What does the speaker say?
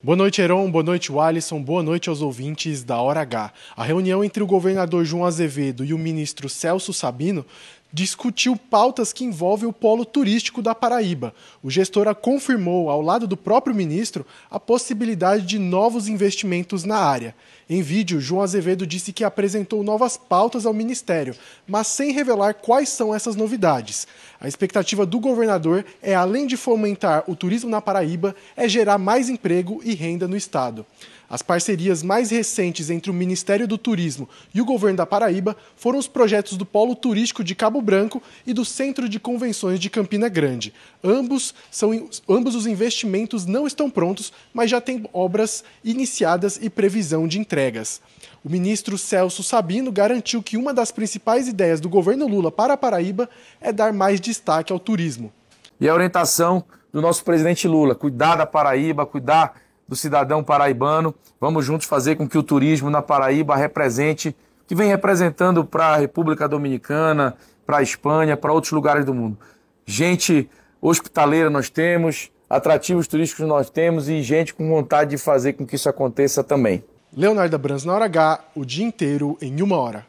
Boa noite, Heron. Boa noite, Alisson. Boa noite aos ouvintes da Hora H. A reunião entre o governador João Azevedo e o ministro Celso Sabino discutiu pautas que envolvem o polo turístico da Paraíba. O gestor confirmou, ao lado do próprio ministro, a possibilidade de novos investimentos na área. Em vídeo, João Azevedo disse que apresentou novas pautas ao ministério, mas sem revelar quais são essas novidades. A expectativa do governador é, além de fomentar o turismo na Paraíba, é gerar mais emprego e renda no estado. As parcerias mais recentes entre o Ministério do Turismo e o governo da Paraíba foram os projetos do Polo Turístico de Cabo Branco e do Centro de Convenções de Campina Grande. Ambos, são, ambos os investimentos não estão prontos, mas já têm obras iniciadas e previsão de entregas. O ministro Celso Sabino garantiu que uma das principais ideias do governo Lula para a Paraíba é dar mais destaque ao turismo. E a orientação do nosso presidente Lula, cuidar da Paraíba, cuidar do cidadão paraibano. Vamos juntos fazer com que o turismo na Paraíba represente, que vem representando para a República Dominicana, para a Espanha, para outros lugares do mundo. Gente hospitaleira nós temos, atrativos turísticos nós temos e gente com vontade de fazer com que isso aconteça também. Leonardo Brans na hora H, o dia inteiro em uma hora.